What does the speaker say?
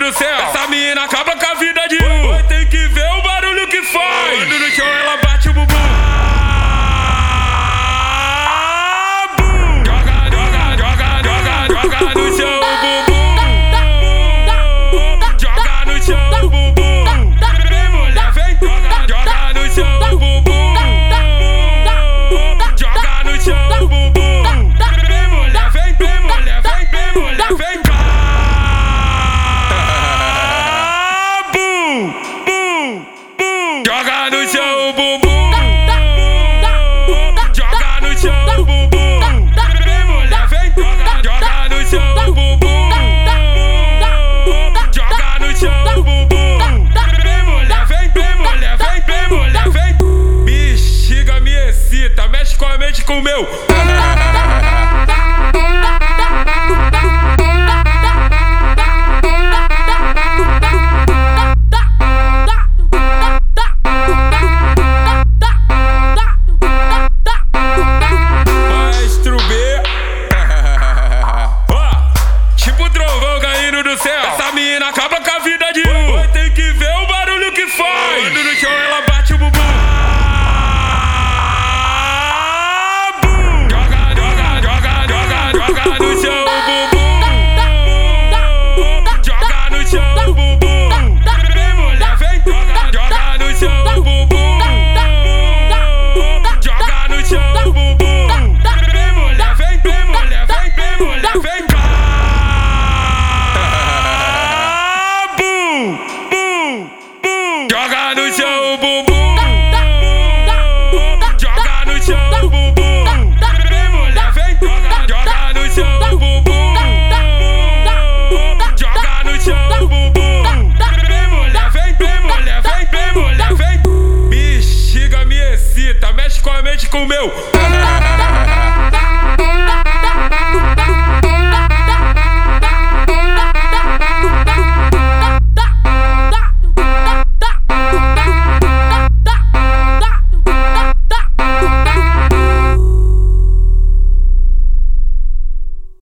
do céu. Essa menina cabra Joga no chão o bumbum. Joga no chão o bumbum. Vem mulher, vem joga, joga no chão o bumbum. Joga no chão o bumbum. Vem mulher, vem, vem mulher, vem, vem mulher, vem. Bexiga me excita, mexe com a mente com o meu. rock on. eu.